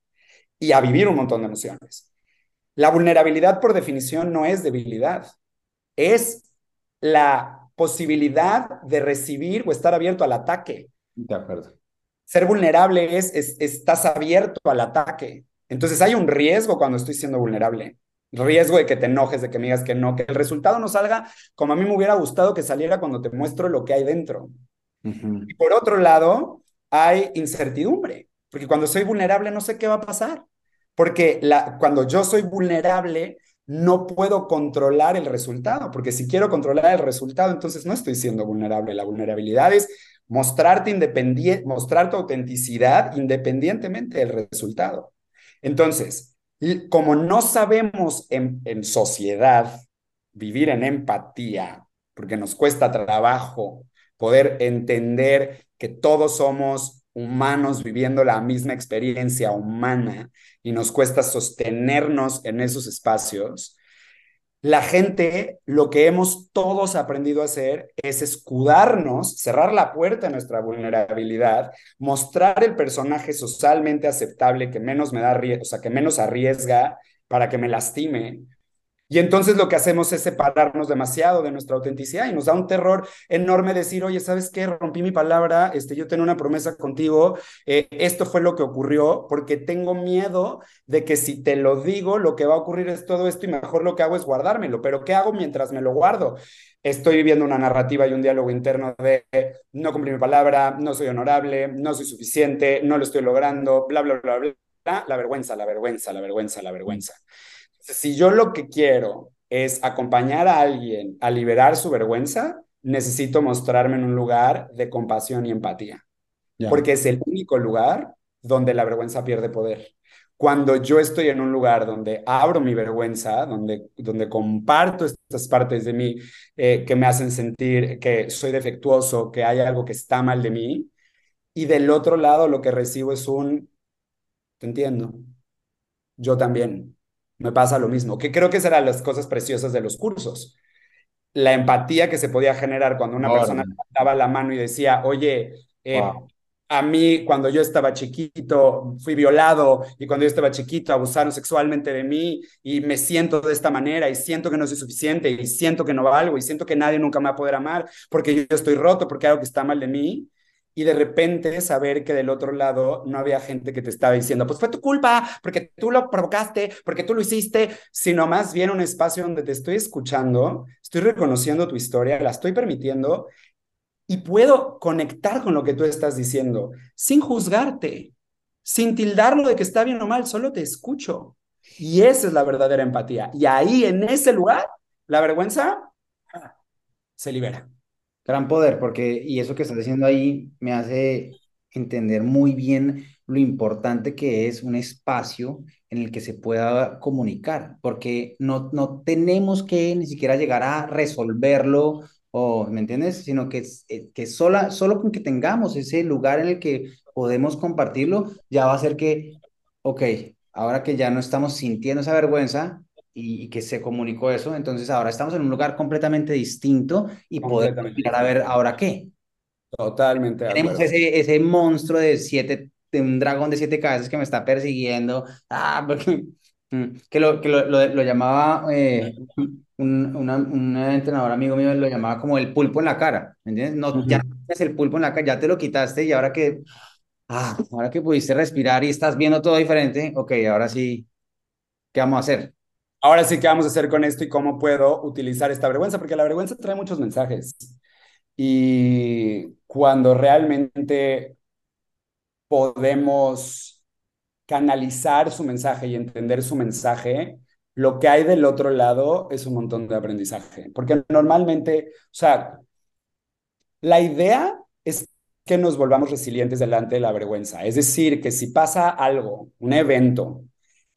y a vivir un montón de emociones. La vulnerabilidad por definición no es debilidad, es la posibilidad de recibir o estar abierto al ataque.
De acuerdo
Ser vulnerable es, es, estás abierto al ataque. Entonces hay un riesgo cuando estoy siendo vulnerable. Riesgo de que te enojes, de que me digas que no, que el resultado no salga como a mí me hubiera gustado que saliera cuando te muestro lo que hay dentro. Y por otro lado, hay incertidumbre, porque cuando soy vulnerable no sé qué va a pasar. Porque la, cuando yo soy vulnerable, no puedo controlar el resultado, porque si quiero controlar el resultado, entonces no estoy siendo vulnerable. La vulnerabilidad es mostrarte independiente, mostrar tu autenticidad independientemente del resultado. Entonces, como no sabemos en, en sociedad vivir en empatía, porque nos cuesta trabajo poder entender que todos somos humanos viviendo la misma experiencia humana y nos cuesta sostenernos en esos espacios, la gente, lo que hemos todos aprendido a hacer es escudarnos, cerrar la puerta a nuestra vulnerabilidad, mostrar el personaje socialmente aceptable que menos me da, o sea, que menos arriesga para que me lastime, y entonces lo que hacemos es separarnos demasiado de nuestra autenticidad y nos da un terror enorme decir, oye, ¿sabes qué? Rompí mi palabra, este, yo tengo una promesa contigo, eh, esto fue lo que ocurrió, porque tengo miedo de que si te lo digo, lo que va a ocurrir es todo esto y mejor lo que hago es guardármelo. Pero ¿qué hago mientras me lo guardo? Estoy viviendo una narrativa y un diálogo interno de no cumplí mi palabra, no soy honorable, no soy suficiente, no lo estoy logrando, bla, bla, bla, bla. La vergüenza, la vergüenza, la vergüenza, la vergüenza. Si yo lo que quiero es acompañar a alguien a liberar su vergüenza, necesito mostrarme en un lugar de compasión y empatía, porque es el único lugar donde la vergüenza pierde poder. Cuando yo estoy en un lugar donde abro mi vergüenza, donde, donde comparto estas partes de mí eh, que me hacen sentir que soy defectuoso, que hay algo que está mal de mí, y del otro lado lo que recibo es un, te entiendo, yo también, me pasa lo mismo, que creo que esas eran las cosas preciosas de los cursos. La empatía que se podía generar cuando una persona daba la mano y decía, oye, eh, a mí cuando yo estaba chiquito fui violado y cuando yo estaba chiquito abusaron sexualmente de mí y me siento de esta manera y siento que no soy suficiente y siento que no valgo y siento que nadie nunca me va a poder amar porque yo estoy roto, porque algo que está mal de mí y de repente saber que del otro lado no había gente que te estaba diciendo, pues fue tu culpa, porque tú lo provocaste, porque tú lo hiciste, sino más bien un espacio donde te estoy escuchando, estoy reconociendo tu historia, la estoy permitiendo y puedo conectar con lo que tú estás diciendo sin juzgarte, sin tildarlo de que está bien o mal, solo te escucho. Y esa es la verdadera empatía. Y ahí, en ese lugar, la vergüenza se libera.
Gran poder, porque, y eso que estás diciendo ahí me hace entender muy bien lo importante que es un espacio en el que se pueda comunicar, porque no, no tenemos que ni siquiera llegar a resolverlo, o, ¿me entiendes? Sino que, eh, que sola, solo con que tengamos ese lugar en el que podemos compartirlo, ya va a ser que, ok, ahora que ya no estamos sintiendo esa vergüenza, y, que se comunicó eso. Entonces ahora estamos en un lugar completamente distinto y podemos mirar a ver ahora qué.
Totalmente.
Tenemos ese, ese monstruo de siete, de un dragón de siete cabezas que me está persiguiendo. Ah, porque, mm, que lo, que lo, lo, llamaba eh, un, una, un, entrenador amigo mío, lo llamaba como el pulpo en la cara. ¿Me entiendes? No, ya no es el pulpo en la cara, ya te lo quitaste y ahora que, ah, ahora que pudiste respirar y estás viendo todo diferente, ok, ahora sí, ¿qué vamos a hacer?
Ahora sí, ¿qué vamos a hacer con esto y cómo puedo utilizar esta vergüenza? Porque la vergüenza trae muchos mensajes. Y cuando realmente podemos canalizar su mensaje y entender su mensaje, lo que hay del otro lado es un montón de aprendizaje. Porque normalmente, o sea, la idea es que nos volvamos resilientes delante de la vergüenza. Es decir, que si pasa algo, un evento,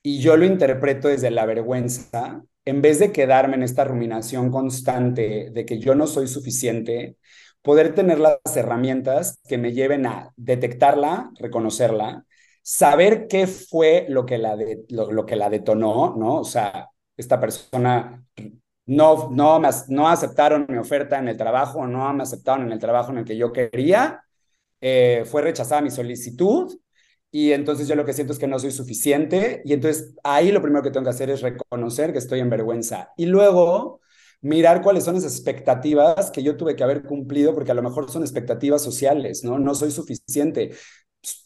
y yo lo interpreto desde la vergüenza, en vez de quedarme en esta ruminación constante de que yo no soy suficiente, poder tener las herramientas que me lleven a detectarla, reconocerla, saber qué fue lo que la, lo, que la detonó, ¿no? O sea, esta persona no, no, no aceptaron mi oferta en el trabajo, no me aceptaron en el trabajo en el que yo quería, eh, fue rechazada mi solicitud, y entonces yo lo que siento es que no soy suficiente y entonces ahí lo primero que tengo que hacer es reconocer que estoy en vergüenza y luego mirar cuáles son esas expectativas que yo tuve que haber cumplido porque a lo mejor son expectativas sociales, ¿no? No soy suficiente.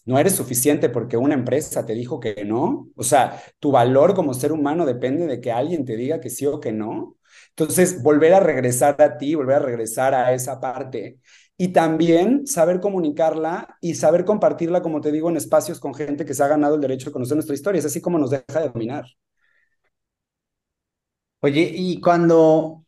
no eres suficiente porque una empresa te dijo que no. O sea, tu valor como ser humano depende de que alguien te diga que sí o que no. Entonces, volver a regresar a ti, volver a regresar a esa parte y también saber comunicarla y saber compartirla, como te digo, en espacios con gente que se ha ganado el derecho de conocer nuestra historia. Es así como nos deja de dominar.
Oye, y cuando,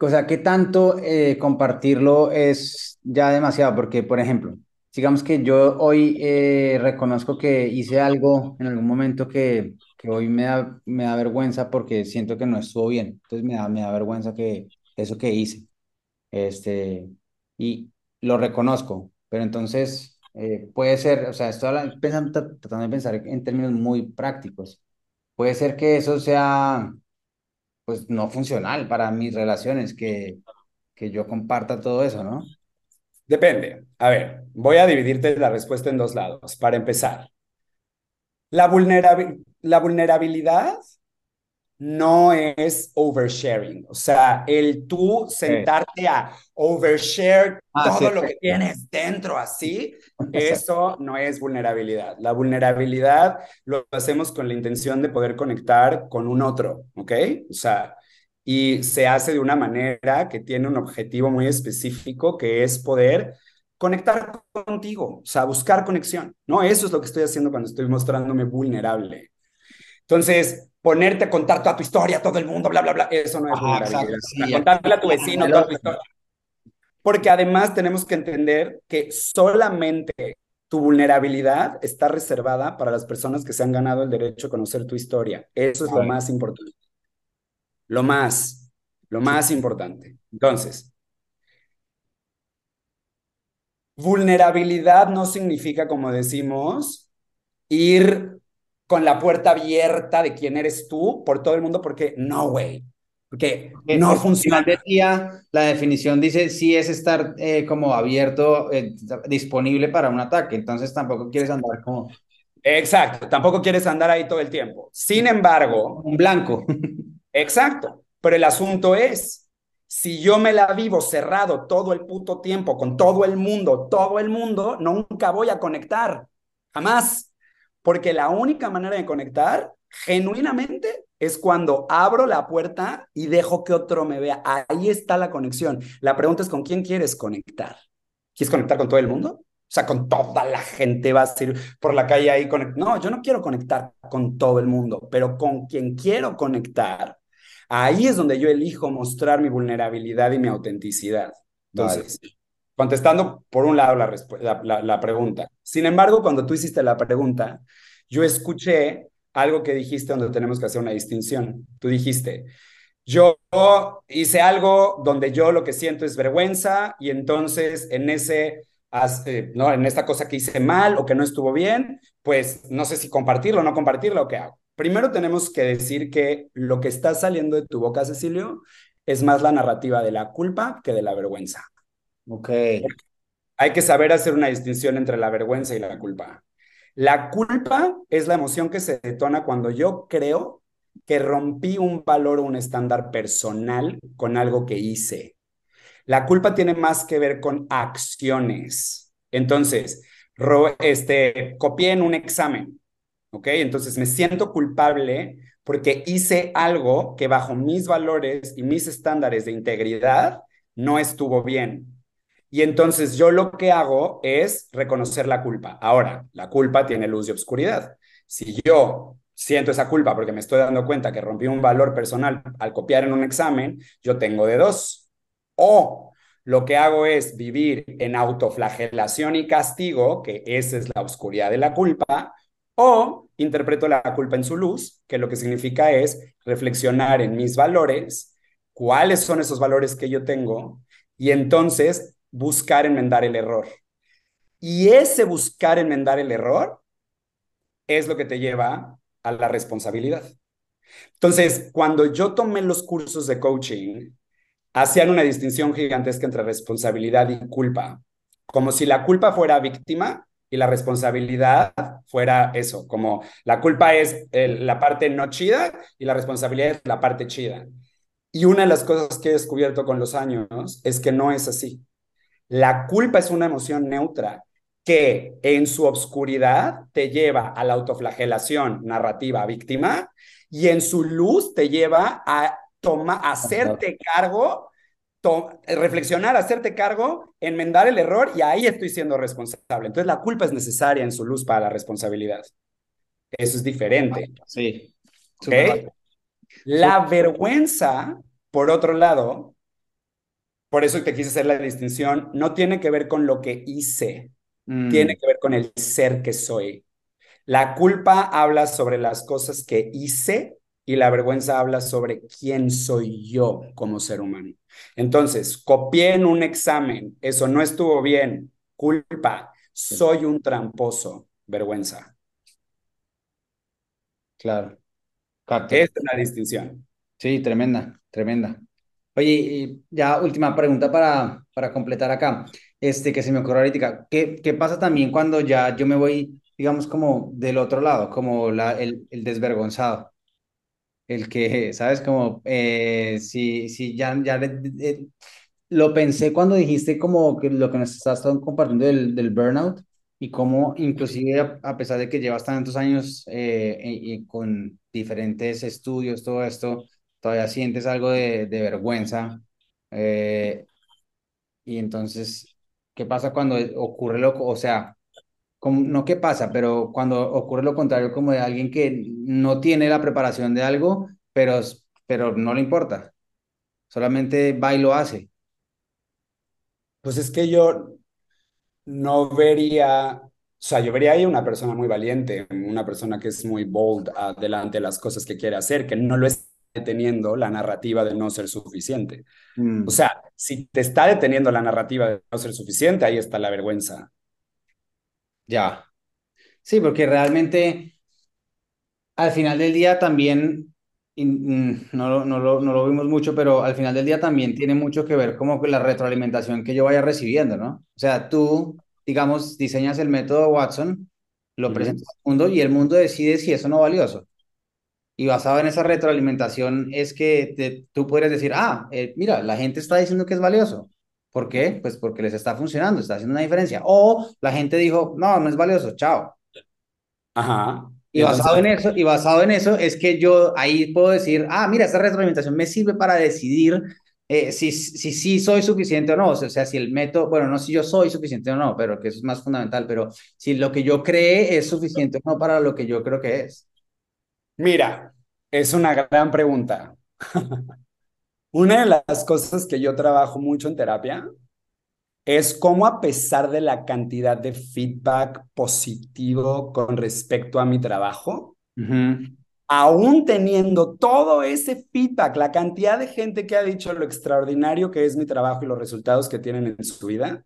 o sea, ¿qué tanto eh, compartirlo es ya demasiado? Porque, por ejemplo, digamos que yo hoy eh, reconozco que hice algo en algún momento que, que hoy me da, me da vergüenza porque siento que no estuvo bien. Entonces me da, me da vergüenza que eso que hice. Este, y lo reconozco, pero entonces eh, puede ser, o sea, estoy pensando, tratando de pensar en términos muy prácticos. Puede ser que eso sea pues no funcional para mis relaciones, que, que yo comparta todo eso, ¿no?
Depende. A ver, voy a dividirte la respuesta en dos lados. Para empezar, la, la vulnerabilidad no es oversharing. O sea, el tú sentarte a overshare ah, todo lo que tienes dentro así, eso no es vulnerabilidad. La vulnerabilidad lo hacemos con la intención de poder conectar con un otro, ¿ok? O sea, y se hace de una manera que tiene un objetivo muy específico, que es poder conectar contigo, o sea, buscar conexión, ¿no? Eso es lo que estoy haciendo cuando estoy mostrándome vulnerable. Entonces, ponerte a contar toda tu historia a todo el mundo, bla, bla, bla, eso no es vulnerabilidad. contarle a tu vecino toda tu historia. Porque además tenemos que entender que solamente tu vulnerabilidad está reservada para las personas que se han ganado el derecho a conocer tu historia. Eso es lo más importante. Lo más, lo más importante. Entonces, vulnerabilidad no significa, como decimos, ir con la puerta abierta de quién eres tú por todo el mundo, porque no, güey. Porque no funciona.
De día, la definición dice sí es estar eh, como abierto, eh, disponible para un ataque. Entonces tampoco quieres andar como.
Exacto, tampoco quieres andar ahí todo el tiempo. Sin embargo.
Un blanco.
Exacto. Pero el asunto es: si yo me la vivo cerrado todo el puto tiempo con todo el mundo, todo el mundo, nunca voy a conectar. Jamás. Porque la única manera de conectar genuinamente es cuando abro la puerta y dejo que otro me vea. Ahí está la conexión. La pregunta es con quién quieres conectar. ¿Quieres conectar con todo el mundo? O sea, con toda la gente vas a ir por la calle ahí. No, yo no quiero conectar con todo el mundo, pero con quien quiero conectar, ahí es donde yo elijo mostrar mi vulnerabilidad y mi autenticidad. Entonces, contestando por un lado la, pregunta. Sin embargo, cuando tú hiciste la pregunta, yo escuché algo que dijiste donde tenemos que hacer una distinción. Tú dijiste, yo hice algo donde yo lo que siento es vergüenza y entonces en ese eh, no en esta cosa que hice mal o que no estuvo bien, pues no sé si compartirlo o no compartirlo o qué hago. Primero tenemos que decir que lo que está saliendo de tu boca, Cecilio, es más la narrativa de la culpa que de la vergüenza.
Ok.
Hay que saber hacer una distinción entre la vergüenza y la culpa. La culpa es la emoción que se detona cuando yo creo que rompí un valor o un estándar personal con algo que hice. La culpa tiene más que ver con acciones. Entonces, este, copié en un examen, ¿ok? Entonces me siento culpable porque hice algo que bajo mis valores y mis estándares de integridad no estuvo bien. Y entonces yo lo que hago es reconocer la culpa. Ahora, la culpa tiene luz y oscuridad. Si yo siento esa culpa porque me estoy dando cuenta que rompí un valor personal al copiar en un examen, yo tengo de dos. O lo que hago es vivir en autoflagelación y castigo, que esa es la oscuridad de la culpa, o interpreto la culpa en su luz, que lo que significa es reflexionar en mis valores, cuáles son esos valores que yo tengo, y entonces buscar enmendar el error. Y ese buscar enmendar el error es lo que te lleva a la responsabilidad. Entonces, cuando yo tomé los cursos de coaching, hacían una distinción gigantesca entre responsabilidad y culpa, como si la culpa fuera víctima y la responsabilidad fuera eso, como la culpa es la parte no chida y la responsabilidad es la parte chida. Y una de las cosas que he descubierto con los años es que no es así. La culpa es una emoción neutra que en su obscuridad te lleva a la autoflagelación narrativa víctima y en su luz te lleva a toma, hacerte cargo, reflexionar, hacerte cargo, enmendar el error y ahí estoy siendo responsable. Entonces la culpa es necesaria en su luz para la responsabilidad. Eso es diferente.
Sí.
¿Okay? La vergüenza, por otro lado, por eso te quise hacer la distinción, no tiene que ver con lo que hice, Mm. tiene que ver con el ser que soy. La culpa habla sobre las cosas que hice y la vergüenza habla sobre quién soy yo como ser humano. Entonces, copié en un examen, eso no estuvo bien, culpa, soy un tramposo, vergüenza.
Claro.
Esta es la distinción.
Sí, tremenda, tremenda. Oye, ya última pregunta para, para completar acá este, que se me ocurre ahorita. ¿Qué, qué pasa también cuando ya yo me voy, digamos, como del otro lado, como la, el, el desvergonzado? El que, ¿sabes? Como, eh, si, si ya, ya lo pensé cuando dijiste como que lo que nos estás compartiendo del, del burnout y cómo inclusive a, pesar de que llevas tantos años eh, y, con diferentes estudios, todo esto, todavía sientes algo de, vergüenza. Eh, y entonces ¿Qué pasa cuando ocurre lo, o sea, como, no qué pasa, pero cuando ocurre lo contrario, como de alguien que no tiene la preparación de algo, pero, pero no le importa, solamente va y lo hace.
Pues es que yo no vería, o sea, yo vería ahí una persona muy valiente, una persona que es muy bold adelante de las cosas que quiere hacer, que no lo está deteniendo la narrativa de no ser suficiente. Mm. O sea, si te está deteniendo la narrativa de no ser suficiente, ahí está la vergüenza.
Ya. Sí, porque realmente al final del día también, mm, no, no, lo, no lo vimos mucho, pero al final del día también tiene mucho que ver como con la retroalimentación que yo vaya recibiendo, ¿no? O sea, tú, digamos, diseñas el método Watson, lo presentas al mundo y el mundo decide si eso no es valioso. Y basado en esa retroalimentación es que tú puedes decir, ah, eh, mira, la gente está diciendo que es valioso. ¿Por qué? Pues porque les está funcionando, está haciendo una diferencia. O la gente dijo, no, no es valioso, chao.
Ajá.
Y basado en eso, y basado en eso es que yo ahí puedo decir, ah, mira, esta retroalimentación me sirve para decidir eh, si, si, si soy suficiente o no. O sea, si el método, bueno, no si yo soy suficiente o no, pero que eso es más fundamental, pero si lo que yo cree es suficiente o no para lo que yo creo que es.
Mira, es una gran pregunta. Una de las cosas que yo trabajo mucho en terapia es cómo a pesar de la cantidad de feedback positivo con respecto a mi trabajo, aún teniendo todo ese feedback, la cantidad de gente que ha dicho lo extraordinario que es mi trabajo y los resultados que tienen en su vida,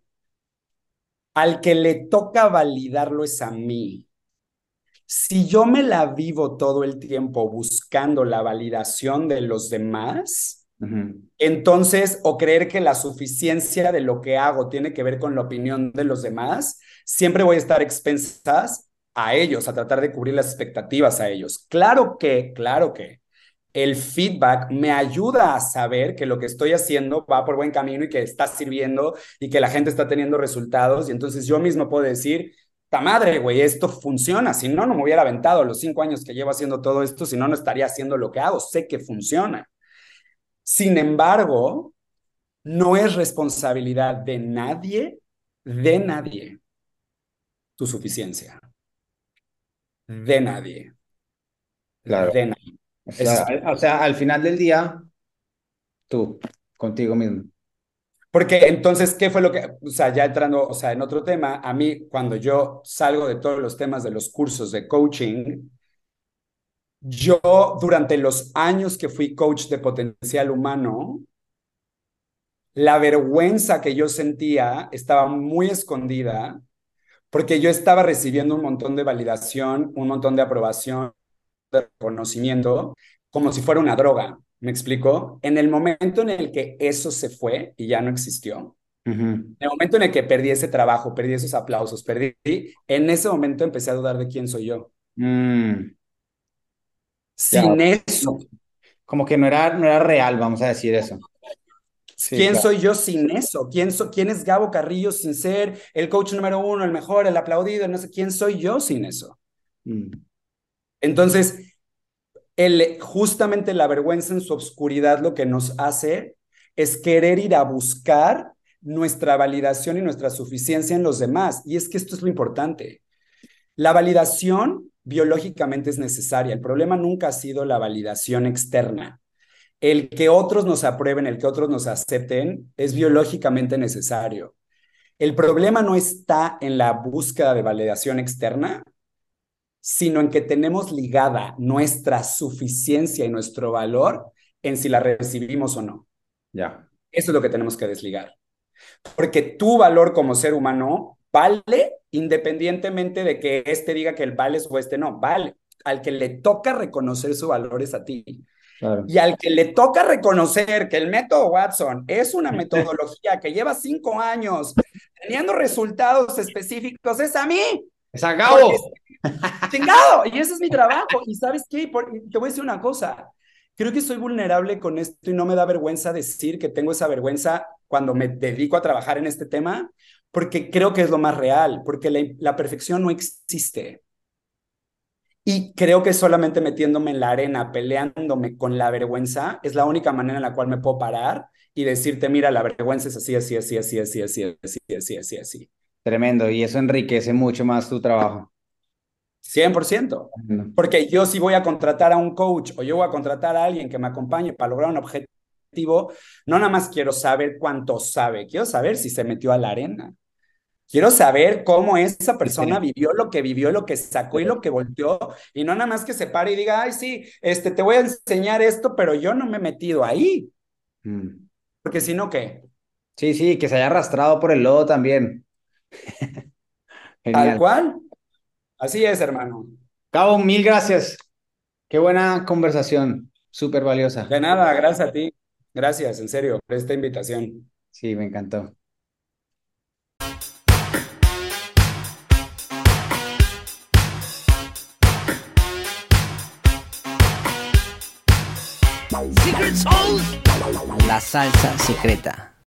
al que le toca validarlo es a mí si yo me la vivo todo el tiempo buscando la validación de los demás, entonces, o creer que la suficiencia de lo que hago tiene que ver con la opinión de los demás, siempre voy a estar expensas a ellos, a tratar de cubrir las expectativas a ellos. Claro que, claro que el feedback me ayuda a saber que lo que estoy haciendo va por buen camino y que está sirviendo y que la gente está teniendo resultados. Y entonces yo mismo puedo decir, madre, güey, esto funciona. Si no, no me hubiera aventado los cinco años que llevo haciendo todo esto, si no, no estaría haciendo lo que hago. Sé que funciona. Sin embargo, no es responsabilidad de nadie, de nadie, tu suficiencia. De nadie.
Claro. De nadie. o sea, al final del día, tú, contigo mismo.
Porque entonces, ¿qué fue lo que, o sea, ya entrando, o sea, en otro tema, a mí cuando yo salgo de todos los temas de los cursos de coaching, yo durante los años que fui coach de potencial humano, la vergüenza que yo sentía estaba muy escondida porque yo estaba recibiendo un montón de validación, un montón de aprobación, de reconocimiento, como si fuera una droga. ¿Me explico? En el momento en el que eso se fue y ya no existió, en el momento en el que perdí ese trabajo, perdí esos aplausos, perdí, en ese momento empecé a dudar de quién soy yo. Mm. Sin eso.
Como que no era, no era real, vamos a decir eso.
Sí. ¿Quién soy yo sin eso? ¿Quién, ¿Quién es Gabo Carrillo sin ser el coach número uno, el mejor, el aplaudido? No sé, ¿quién soy yo sin eso? Mm. Entonces, el, justamente la vergüenza en su obscuridad lo que nos hace es querer ir a buscar nuestra validación y nuestra suficiencia en los demás. Y es que esto es lo importante. La validación biológicamente es necesaria. El problema nunca ha sido la validación externa. El que otros nos aprueben, el que otros nos acepten, es biológicamente necesario. El problema no está en la búsqueda de validación externa, sino en que tenemos ligada nuestra suficiencia y nuestro valor en si la recibimos o no.
Ya.
Eso es lo que tenemos que desligar. Porque tu valor como ser humano vale independientemente de que este diga que el vale o este no, vale. Al que le toca reconocer su valor es a ti. Y al que le toca reconocer que el método Watson es una metodología que lleva cinco años teniendo resultados específicos, es a mí.
Es a Gabo.
Chingado. Y ese es mi trabajo. Y sabes qué? te voy a decir una cosa. Creo que soy vulnerable con esto y no me da vergüenza decir que tengo esa vergüenza cuando me dedico a trabajar en este tema, porque creo que es lo más real, porque la, perfección no existe. Y creo que solamente metiéndome en la arena, peleándome con la vergüenza, es la única manera en la cual me puedo parar y decirte, mira, la vergüenza es así, así, así, así, así, así, así, así, así, así.
Tremendo, y eso enriquece mucho más tu trabajo.
100%. Porque yo si voy a contratar a un coach o yo voy a contratar a alguien que me acompañe para lograr un objetivo, no nada más quiero saber cuánto sabe, quiero saber si se metió a la arena. Quiero saber cómo esa persona vivió lo que vivió, lo que sacó y lo que volteó, y no nada más que se pare y diga, ay, sí, este, te voy a enseñar esto, pero yo no me he metido ahí. Mm. Porque si no, ¿qué?
Sí, sí, que se haya arrastrado por el lodo también.
Tal cual. Así es, hermano.
Cabo, mil gracias. Qué buena conversación, súper valiosa.
De nada, gracias a ti. Gracias, en serio, por esta invitación.
Sí, me encantó.
La salsa secreta.